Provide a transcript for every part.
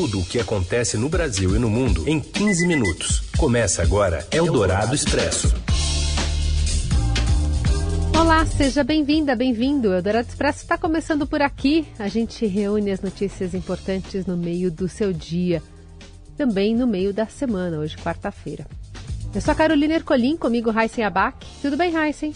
Tudo o que acontece no Brasil e no mundo em 15 minutos. Começa agora Eldorado Expresso. Olá, seja bem-vinda, bem-vindo. O Eldorado Expresso está começando por aqui. A gente reúne as notícias importantes no meio do seu dia, também no meio da semana, hoje quarta-feira. Eu sou a Carolina Ercolim, comigo Heisen Abac. Tudo bem, Heisen?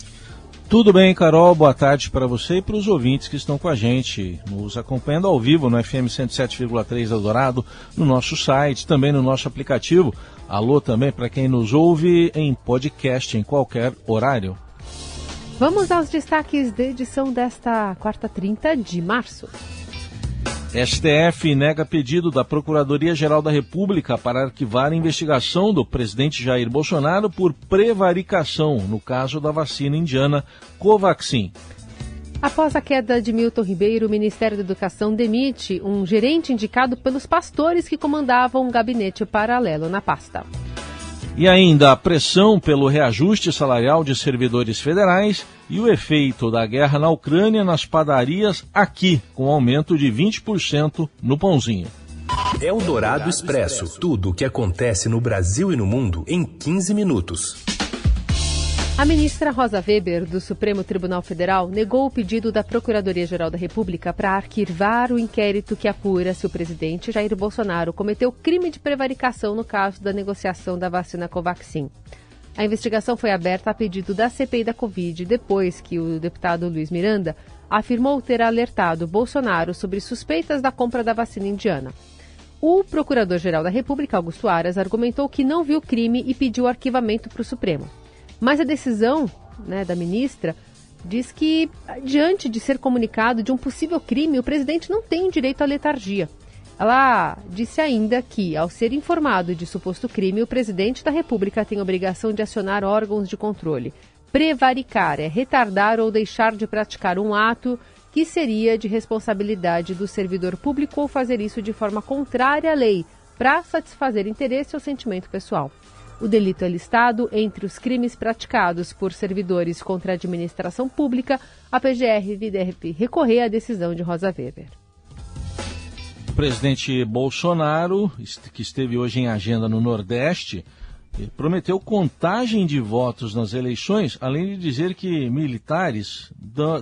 Tudo bem, Carol. Boa tarde para você e para os ouvintes que estão com a gente, nos acompanhando ao vivo no FM 107,3 Eldorado, no nosso site, também no nosso aplicativo. Alô também para quem nos ouve em podcast em qualquer horário. Vamos aos destaques da edição desta quarta 30 de março. STF nega pedido da Procuradoria-Geral da República para arquivar a investigação do presidente Jair Bolsonaro por prevaricação no caso da vacina indiana Covaxin. Após a queda de Milton Ribeiro, o Ministério da Educação demite um gerente indicado pelos pastores que comandavam um gabinete paralelo na pasta. E ainda a pressão pelo reajuste salarial de servidores federais e o efeito da guerra na Ucrânia nas padarias aqui, com aumento de 20% no pãozinho. É o Dourado Expresso. Tudo o que acontece no Brasil e no mundo em 15 minutos. A ministra Rosa Weber, do Supremo Tribunal Federal, negou o pedido da Procuradoria-Geral da República para arquivar o inquérito que apura se o presidente Jair Bolsonaro cometeu crime de prevaricação no caso da negociação da vacina Covaxin. A investigação foi aberta a pedido da CPI da Covid depois que o deputado Luiz Miranda afirmou ter alertado Bolsonaro sobre suspeitas da compra da vacina indiana. O Procurador-Geral da República, Augusto Aras, argumentou que não viu crime e pediu arquivamento para o Supremo. Mas a decisão né, da ministra diz que, diante de ser comunicado de um possível crime, o presidente não tem direito à letargia. Ela disse ainda que, ao ser informado de suposto crime, o presidente da República tem obrigação de acionar órgãos de controle. Prevaricar é retardar ou deixar de praticar um ato que seria de responsabilidade do servidor público ou fazer isso de forma contrária à lei, para satisfazer interesse ou sentimento pessoal. O delito é listado entre os crimes praticados por servidores contra a administração pública. A PGR deve recorrer à decisão de Rosa Weber. O presidente Bolsonaro, que esteve hoje em agenda no Nordeste, prometeu contagem de votos nas eleições, além de dizer que militares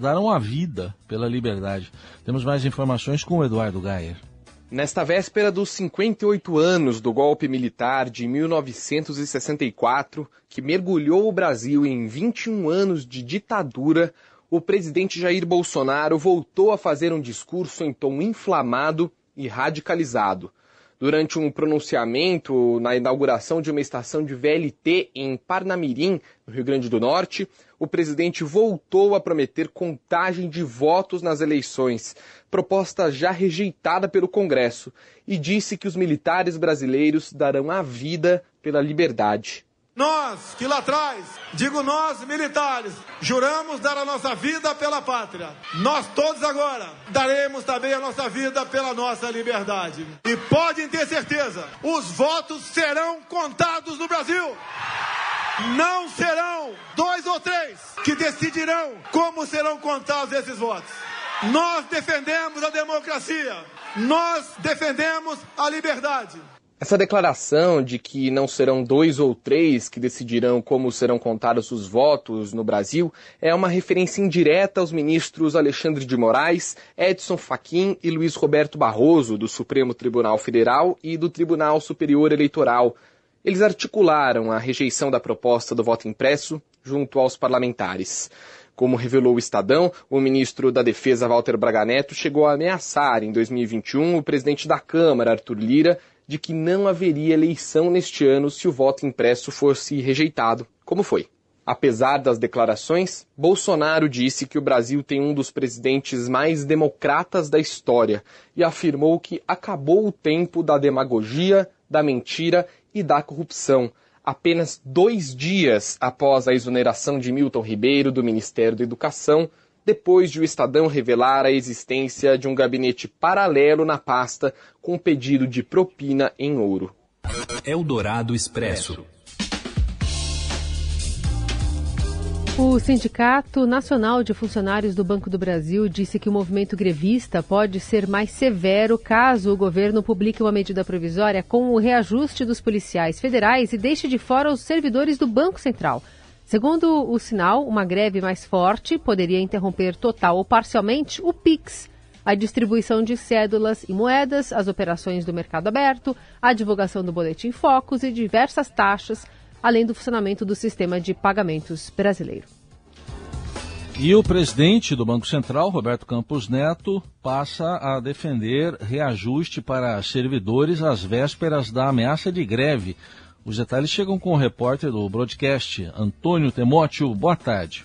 darão a vida pela liberdade. Temos mais informações com o Eduardo Gayer. Nesta véspera dos 58 anos do golpe militar de 1964, que mergulhou o Brasil em 21 anos de ditadura, o presidente Jair Bolsonaro voltou a fazer um discurso em tom inflamado e radicalizado. Durante um pronunciamento na inauguração de uma estação de VLT em Parnamirim, no Rio Grande do Norte, o presidente voltou a prometer contagem de votos nas eleições, proposta já rejeitada pelo Congresso, e disse que os militares brasileiros darão a vida pela liberdade. Nós que lá atrás, digo nós militares, juramos dar a nossa vida pela pátria. Nós todos agora daremos também a nossa vida pela nossa liberdade. E podem ter certeza, os votos serão contados no Brasil. Não serão dois ou três que decidirão como serão contados esses votos. Nós defendemos a democracia. Nós defendemos a liberdade. Essa declaração de que não serão dois ou três que decidirão como serão contados os votos no Brasil é uma referência indireta aos ministros Alexandre de Moraes, Edson Fachin e Luiz Roberto Barroso, do Supremo Tribunal Federal e do Tribunal Superior Eleitoral. Eles articularam a rejeição da proposta do voto impresso junto aos parlamentares. Como revelou o Estadão, o ministro da Defesa, Walter Braga Neto, chegou a ameaçar em 2021 o presidente da Câmara, Arthur Lira, de que não haveria eleição neste ano se o voto impresso fosse rejeitado, como foi. Apesar das declarações, Bolsonaro disse que o Brasil tem um dos presidentes mais democratas da história e afirmou que acabou o tempo da demagogia, da mentira e da corrupção. Apenas dois dias após a exoneração de Milton Ribeiro do Ministério da Educação, depois de o Estadão revelar a existência de um gabinete paralelo na pasta com pedido de propina em ouro. Eldorado Expresso. O Sindicato Nacional de Funcionários do Banco do Brasil disse que o movimento grevista pode ser mais severo caso o governo publique uma medida provisória com o reajuste dos policiais federais e deixe de fora os servidores do Banco Central. Segundo o sinal, uma greve mais forte poderia interromper total ou parcialmente o PIX, a distribuição de cédulas e moedas, as operações do mercado aberto, a divulgação do boletim Focus e diversas taxas além do funcionamento do sistema de pagamentos brasileiro. E o presidente do Banco Central, Roberto Campos Neto, passa a defender reajuste para servidores às vésperas da ameaça de greve. Os detalhes chegam com o repórter do broadcast, Antônio Temóteo. Boa tarde.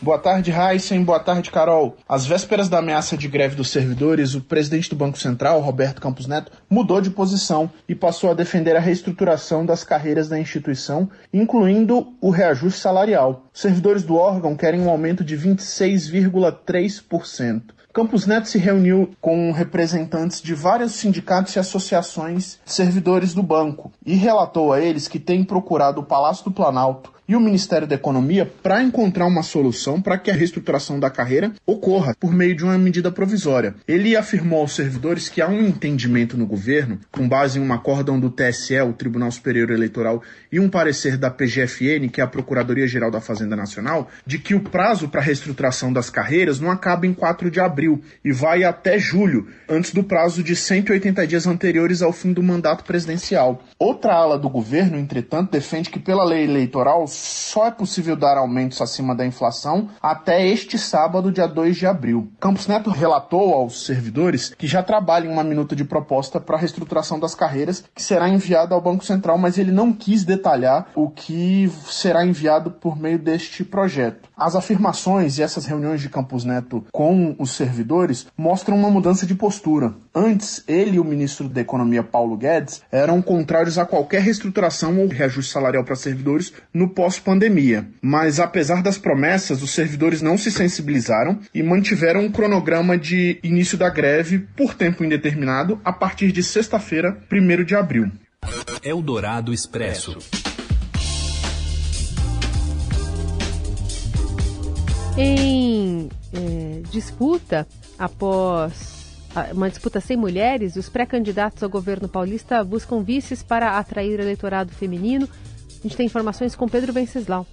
Boa tarde, Heisen. Boa tarde, Carol. Às vésperas da ameaça de greve dos servidores, o presidente do Banco Central, Roberto Campos Neto, mudou de posição e passou a defender a reestruturação das carreiras da instituição, incluindo o reajuste salarial. Os servidores do órgão querem um aumento de 26,3%. Campos Neto se reuniu com representantes de vários sindicatos e associações de servidores do banco e relatou a eles que tem procurado o Palácio do Planalto e o Ministério da Economia para encontrar uma solução para que a reestruturação da carreira ocorra por meio de uma medida provisória. Ele afirmou aos servidores que há um entendimento no governo, com base em um acórdão do TSE, o Tribunal Superior Eleitoral, e um parecer da PGFN, que é a Procuradoria-Geral da Fazenda Nacional, de que o prazo para a reestruturação das carreiras não acaba em 4 de abril e vai até julho, antes do prazo de 180 dias anteriores ao fim do mandato presidencial. Outra ala do governo, entretanto, defende que pela lei eleitoral só é possível dar aumentos acima da inflação até este sábado, dia 2 de abril. Campos Neto relatou aos servidores que já trabalha em uma minuta de proposta para a reestruturação das carreiras, que será enviada ao Banco Central, mas ele não quis detalhar o que será enviado por meio deste projeto. As afirmações e essas reuniões de Campos Neto com os servidores mostram uma mudança de postura. Antes, ele e o ministro da Economia, Paulo Guedes, eram contrários a qualquer reestruturação ou reajuste salarial para servidores no pós pós-pandemia. Mas apesar das promessas, os servidores não se sensibilizaram e mantiveram um cronograma de início da greve por tempo indeterminado a partir de sexta-feira, 1 de abril. Eldorado Expresso. Em é, disputa após uma disputa sem mulheres, os pré-candidatos ao governo paulista buscam vices para atrair eleitorado feminino a gente tem informações com Pedro Venceslau.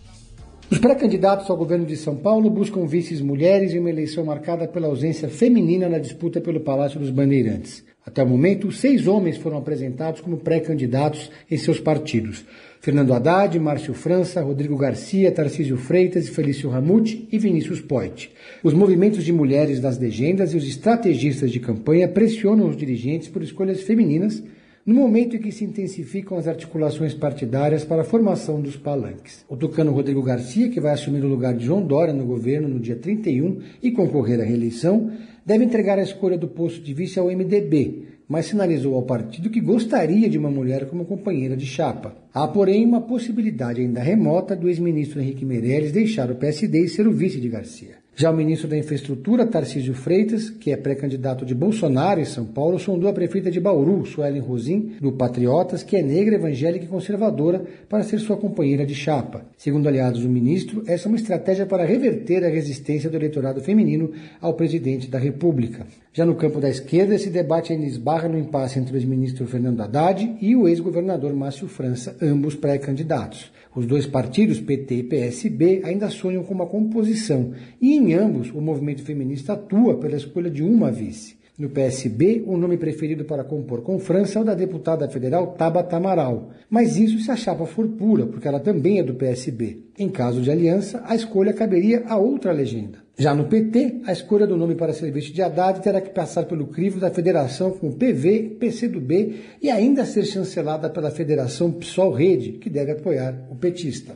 Os pré-candidatos ao governo de São Paulo buscam vices mulheres em uma eleição marcada pela ausência feminina na disputa pelo Palácio dos Bandeirantes. Até o momento, seis homens foram apresentados como pré-candidatos em seus partidos. Fernando Haddad, Márcio França, Rodrigo Garcia, Tarcísio Freitas, Felício Ramute e Vinícius Poit. Os movimentos de mulheres das legendas e os estrategistas de campanha pressionam os dirigentes por escolhas femininas no momento em que se intensificam as articulações partidárias para a formação dos palanques. O tucano Rodrigo Garcia, que vai assumir o lugar de João Dória no governo no dia 31 e concorrer à reeleição, deve entregar a escolha do posto de vice ao MDB, mas sinalizou ao partido que gostaria de uma mulher como companheira de chapa. Há, porém, uma possibilidade ainda remota do ex-ministro Henrique Meirelles deixar o PSD e ser o vice de Garcia. Já o ministro da Infraestrutura, Tarcísio Freitas, que é pré-candidato de Bolsonaro em São Paulo, sondou a prefeita de Bauru, Suelen Rosim, do Patriotas, que é negra, evangélica e conservadora, para ser sua companheira de chapa. Segundo aliados do ministro, essa é uma estratégia para reverter a resistência do eleitorado feminino ao presidente da República. Já no campo da esquerda, esse debate ainda esbarra no impasse entre o ex-ministro Fernando Haddad e o ex-governador Márcio França, ambos pré-candidatos. Os dois partidos, PT e PSB, ainda sonham com uma composição, e em ambos o movimento feminista atua pela escolha de uma vice. No PSB, o nome preferido para compor com França é o da deputada federal Tabata Amaral, mas isso se a chapa for pura, porque ela também é do PSB. Em caso de aliança, a escolha caberia a outra legenda. Já no PT, a escolha do nome para serviço de Haddad terá que passar pelo crivo da federação com PV, PCdoB e ainda ser chancelada pela federação PSOL-Rede, que deve apoiar o petista.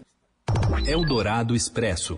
Eldorado Expresso.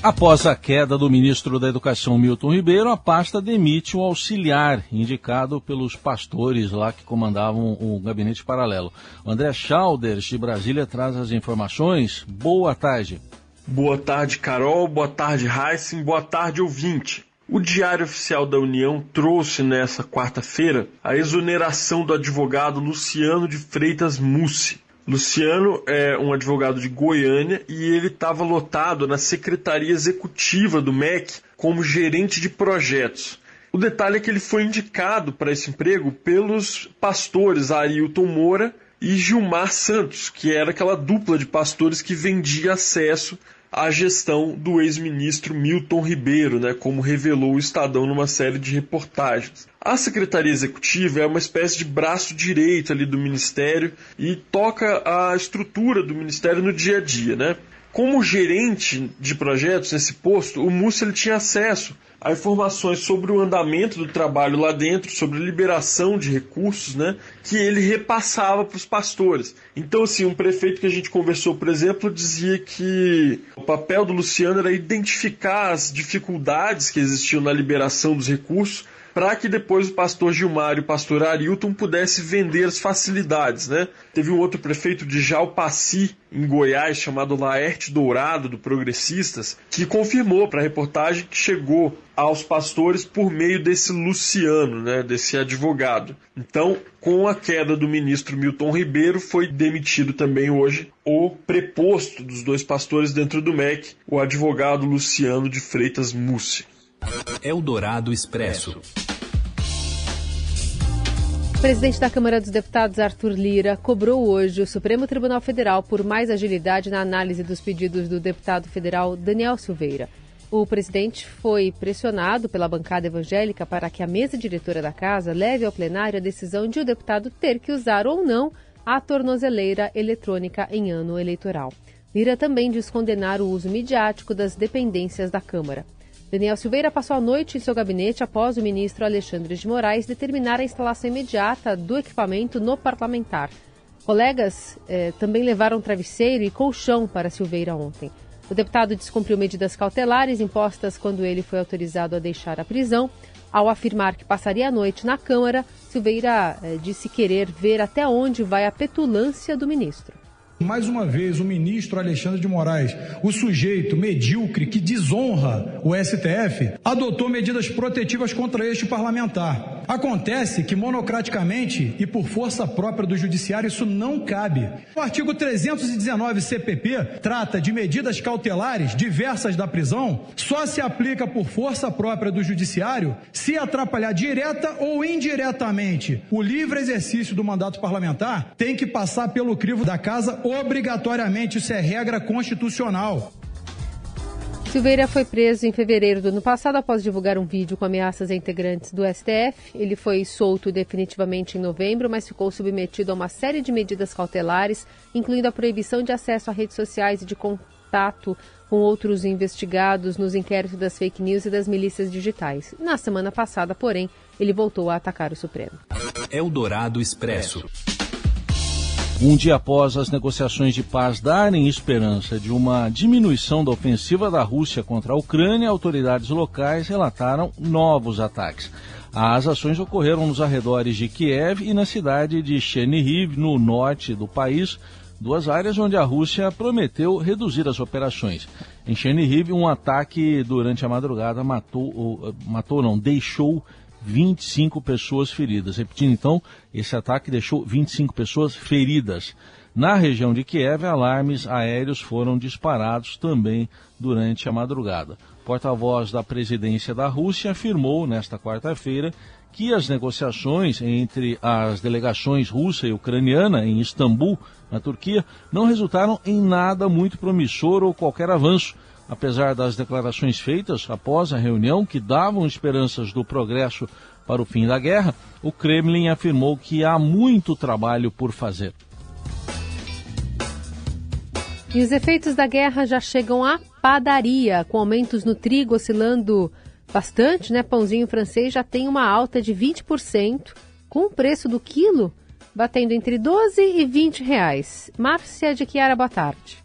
Após a queda do ministro da Educação Milton Ribeiro, a pasta demite um auxiliar indicado pelos pastores lá que comandavam o gabinete paralelo. O André Schalders, de Brasília, traz as informações. Boa tarde. Boa tarde, Carol. Boa tarde, Heisen. Boa tarde, ouvinte. O Diário Oficial da União trouxe nesta quarta-feira a exoneração do advogado Luciano de Freitas Mussi. Luciano é um advogado de Goiânia e ele estava lotado na secretaria executiva do MEC como gerente de projetos. O detalhe é que ele foi indicado para esse emprego pelos pastores Ailton Moura e Gilmar Santos, que era aquela dupla de pastores que vendia acesso à gestão do ex-ministro Milton Ribeiro, né, como revelou o Estadão numa série de reportagens. A Secretaria Executiva é uma espécie de braço direito ali do Ministério e toca a estrutura do Ministério no dia a dia, né? Como gerente de projetos nesse posto, o Múcio ele tinha acesso a informações sobre o andamento do trabalho lá dentro, sobre liberação de recursos, né, que ele repassava para os pastores. Então, assim, um prefeito que a gente conversou, por exemplo, dizia que o papel do Luciano era identificar as dificuldades que existiam na liberação dos recursos para que depois o pastor Gilmar e o pastor Arilton pudessem vender as facilidades. Né? Teve um outro prefeito de Jalpaci, em Goiás, chamado Laerte Dourado, do Progressistas, que confirmou para a reportagem que chegou aos pastores por meio desse Luciano, né, desse advogado. Então, com a queda do ministro Milton Ribeiro, foi demitido também hoje o preposto dos dois pastores dentro do MEC, o advogado Luciano de Freitas Mussi. Eldorado Expresso. O presidente da Câmara dos Deputados, Arthur Lira, cobrou hoje o Supremo Tribunal Federal por mais agilidade na análise dos pedidos do deputado federal Daniel Silveira. O presidente foi pressionado pela bancada evangélica para que a mesa diretora da casa leve ao plenário a decisão de o deputado ter que usar ou não a tornozeleira eletrônica em ano eleitoral. Lira também diz condenar o uso midiático das dependências da Câmara. Daniel Silveira passou a noite em seu gabinete após o ministro Alexandre de Moraes determinar a instalação imediata do equipamento no parlamentar. Colegas eh, também levaram travesseiro e colchão para Silveira ontem. O deputado descumpriu medidas cautelares impostas quando ele foi autorizado a deixar a prisão. Ao afirmar que passaria a noite na Câmara, Silveira eh, disse querer ver até onde vai a petulância do ministro. Mais uma vez, o ministro Alexandre de Moraes, o sujeito medíocre que desonra o STF, adotou medidas protetivas contra este parlamentar. Acontece que, monocraticamente e por força própria do Judiciário, isso não cabe. O artigo 319 CPP trata de medidas cautelares diversas da prisão, só se aplica por força própria do Judiciário se atrapalhar direta ou indiretamente o livre exercício do mandato parlamentar, tem que passar pelo crivo da Casa obrigatoriamente, isso é regra constitucional. Silveira foi preso em fevereiro do ano passado após divulgar um vídeo com ameaças a integrantes do STF. Ele foi solto definitivamente em novembro, mas ficou submetido a uma série de medidas cautelares, incluindo a proibição de acesso a redes sociais e de contato com outros investigados nos inquéritos das fake news e das milícias digitais. Na semana passada, porém, ele voltou a atacar o Supremo. Eldorado Expresso. Um dia após as negociações de paz darem esperança de uma diminuição da ofensiva da Rússia contra a Ucrânia, autoridades locais relataram novos ataques. As ações ocorreram nos arredores de Kiev e na cidade de Chernihiv, no norte do país, duas áreas onde a Rússia prometeu reduzir as operações. Em Chernihiv, um ataque durante a madrugada matou, matou não, deixou 25 pessoas feridas. Repetindo então, esse ataque deixou 25 pessoas feridas. Na região de Kiev, alarmes aéreos foram disparados também durante a madrugada. Porta-voz da presidência da Rússia afirmou nesta quarta-feira que as negociações entre as delegações russa e ucraniana em Istambul, na Turquia, não resultaram em nada muito promissor ou qualquer avanço apesar das declarações feitas após a reunião que davam esperanças do progresso para o fim da guerra, o Kremlin afirmou que há muito trabalho por fazer. E os efeitos da guerra já chegam à padaria, com aumentos no trigo oscilando bastante, né? Pãozinho francês já tem uma alta de 20%, com o preço do quilo batendo entre 12 e 20 reais. Márcia de Chiara, boa tarde.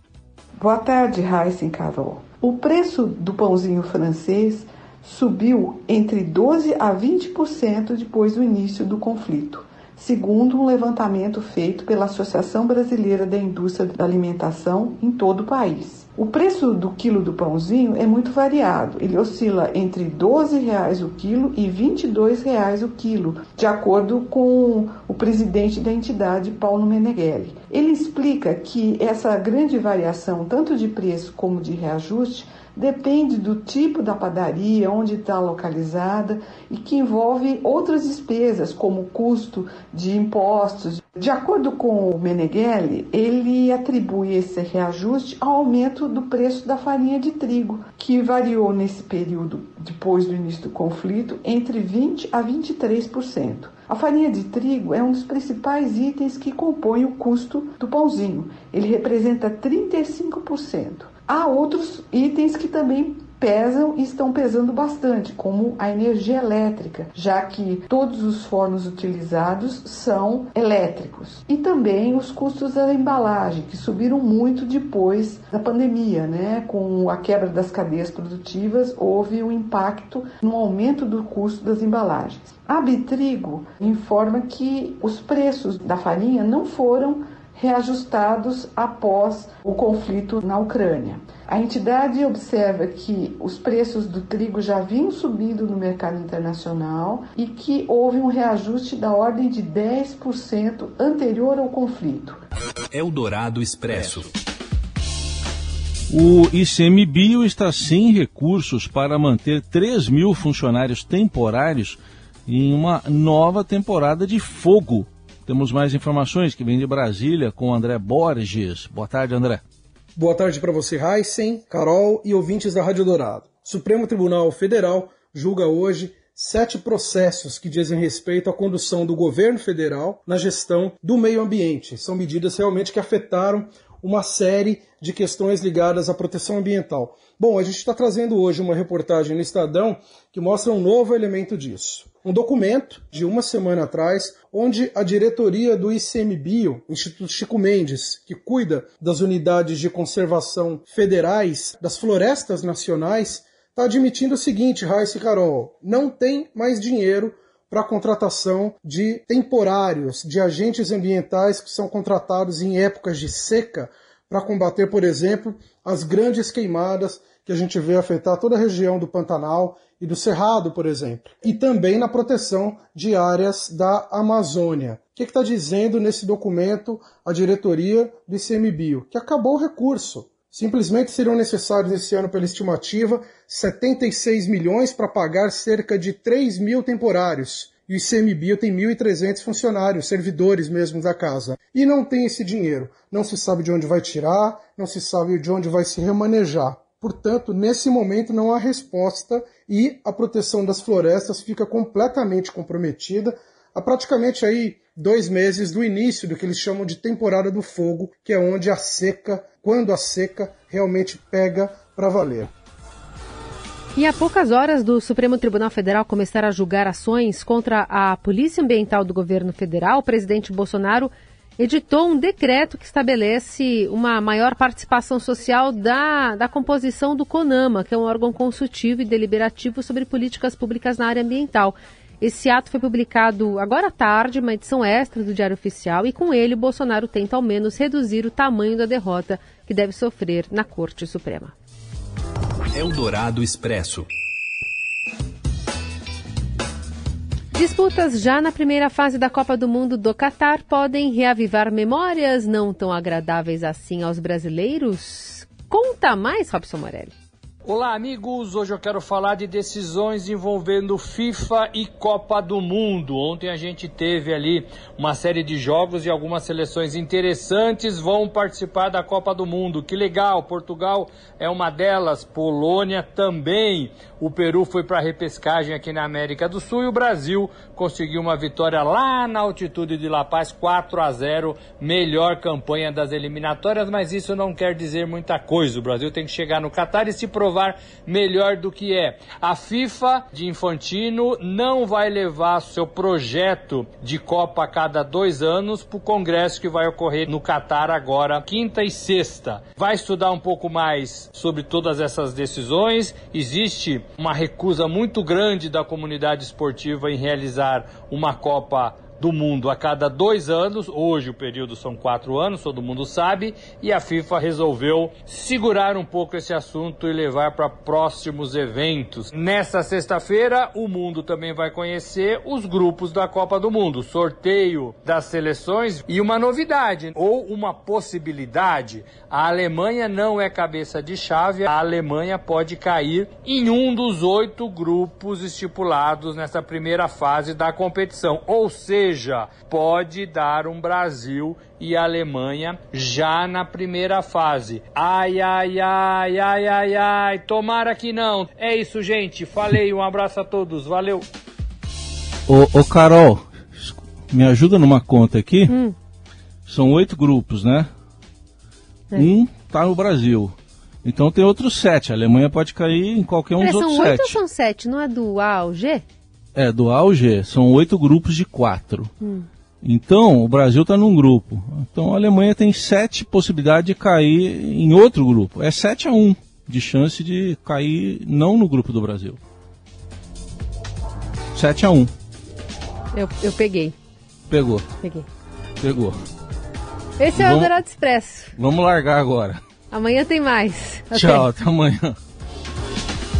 Boa tarde, Raíssa e Carol. O preço do pãozinho francês subiu entre 12 a 20% depois do início do conflito, segundo um levantamento feito pela Associação Brasileira da Indústria da Alimentação em todo o país. O preço do quilo do pãozinho é muito variado. Ele oscila entre R$ 12,00 o quilo e R$ 22,00 o quilo, de acordo com o presidente da entidade, Paulo Meneghelli. Ele explica que essa grande variação, tanto de preço como de reajuste, depende do tipo da padaria, onde está localizada e que envolve outras despesas, como custo de impostos. De acordo com o Meneghelli, ele atribui esse reajuste ao aumento do preço da farinha de trigo, que variou nesse período, depois do início do conflito, entre 20% a 23%. A farinha de trigo é um dos principais itens que compõem o custo do pãozinho. Ele representa 35%. Há outros itens que também pesam e estão pesando bastante, como a energia elétrica, já que todos os fornos utilizados são elétricos. E também os custos da embalagem, que subiram muito depois da pandemia, né? Com a quebra das cadeias produtivas, houve um impacto no aumento do custo das embalagens. A Bitrigo informa que os preços da farinha não foram reajustados após o conflito na Ucrânia. A entidade observa que os preços do trigo já vinham subindo no mercado internacional e que houve um reajuste da ordem de 10% anterior ao conflito. Eldorado Expresso. O ICMBio está sem recursos para manter 3 mil funcionários temporários em uma nova temporada de fogo temos mais informações que vem de Brasília com André Borges. Boa tarde, André. Boa tarde para você, Heisen, Carol e ouvintes da Rádio Dourado. Supremo Tribunal Federal julga hoje sete processos que dizem respeito à condução do governo federal na gestão do meio ambiente. São medidas realmente que afetaram uma série de questões ligadas à proteção ambiental. Bom, a gente está trazendo hoje uma reportagem no Estadão que mostra um novo elemento disso um documento de uma semana atrás, onde a diretoria do ICMBio, Instituto Chico Mendes, que cuida das unidades de conservação federais das florestas nacionais, está admitindo o seguinte, Raíssa Carol, não tem mais dinheiro para a contratação de temporários, de agentes ambientais que são contratados em épocas de seca para combater, por exemplo, as grandes queimadas que a gente vê afetar toda a região do Pantanal e do Cerrado, por exemplo, e também na proteção de áreas da Amazônia. O que está dizendo nesse documento a diretoria do ICMBio? Que acabou o recurso. Simplesmente serão necessários esse ano, pela estimativa, 76 milhões para pagar cerca de 3 mil temporários. E o ICMBio tem 1.300 funcionários, servidores mesmo da casa. E não tem esse dinheiro. Não se sabe de onde vai tirar, não se sabe de onde vai se remanejar. Portanto, nesse momento não há resposta e a proteção das florestas fica completamente comprometida há praticamente aí dois meses do início do que eles chamam de temporada do fogo, que é onde a seca, quando a seca realmente pega para valer. E a poucas horas do Supremo Tribunal Federal começar a julgar ações contra a Polícia Ambiental do governo federal, o presidente Bolsonaro editou um decreto que estabelece uma maior participação social da, da composição do CONAMA, que é um órgão consultivo e deliberativo sobre políticas públicas na área ambiental. Esse ato foi publicado agora à tarde, uma edição extra do Diário Oficial, e com ele Bolsonaro tenta ao menos reduzir o tamanho da derrota que deve sofrer na Corte Suprema. Eldorado Expresso. Disputas já na primeira fase da Copa do Mundo do Catar podem reavivar memórias não tão agradáveis assim aos brasileiros? Conta mais, Robson Morelli. Olá, amigos. Hoje eu quero falar de decisões envolvendo FIFA e Copa do Mundo. Ontem a gente teve ali uma série de jogos e algumas seleções interessantes vão participar da Copa do Mundo. Que legal! Portugal é uma delas, Polônia também. O Peru foi para a repescagem aqui na América do Sul e o Brasil conseguiu uma vitória lá na altitude de La Paz, 4 a 0, melhor campanha das eliminatórias, mas isso não quer dizer muita coisa. O Brasil tem que chegar no Catar e se provar melhor do que é. A FIFA de Infantino não vai levar seu projeto de Copa a cada dois anos para o congresso que vai ocorrer no Catar agora, quinta e sexta. Vai estudar um pouco mais sobre todas essas decisões. Existe uma recusa muito grande da comunidade esportiva em realizar uma Copa do Mundo a cada dois anos. Hoje o período são quatro anos, todo mundo sabe, e a FIFA resolveu segurar um pouco esse assunto e levar para próximos eventos. Nesta sexta-feira, o mundo também vai conhecer os grupos da Copa do Mundo, sorteio das seleções e uma novidade ou uma possibilidade. A Alemanha não é cabeça de chave, a Alemanha pode cair em um dos oito grupos estipulados nessa primeira fase da competição. Ou seja, pode dar um Brasil e Alemanha já na primeira fase. Ai, ai, ai, ai, ai, ai, tomara que não. É isso, gente. Falei, um abraço a todos. Valeu. Ô, ô Carol, me ajuda numa conta aqui. Hum. São oito grupos, né? É. Um tá no Brasil. Então tem outros sete. A Alemanha pode cair em qualquer um é, dos outros sete. São oito ou são sete? Não é do A ao G? É, do A ao G. São oito grupos de quatro. Hum. Então, o Brasil está num grupo. Então, a Alemanha tem sete possibilidades de cair em outro grupo. É 7 a 1 de chance de cair não no grupo do Brasil. 7 a 1 Eu, eu peguei. Pegou. Peguei. Pegou. Esse é o Dourado Expresso. Vamos largar agora. Amanhã tem mais. Tchau, até amanhã.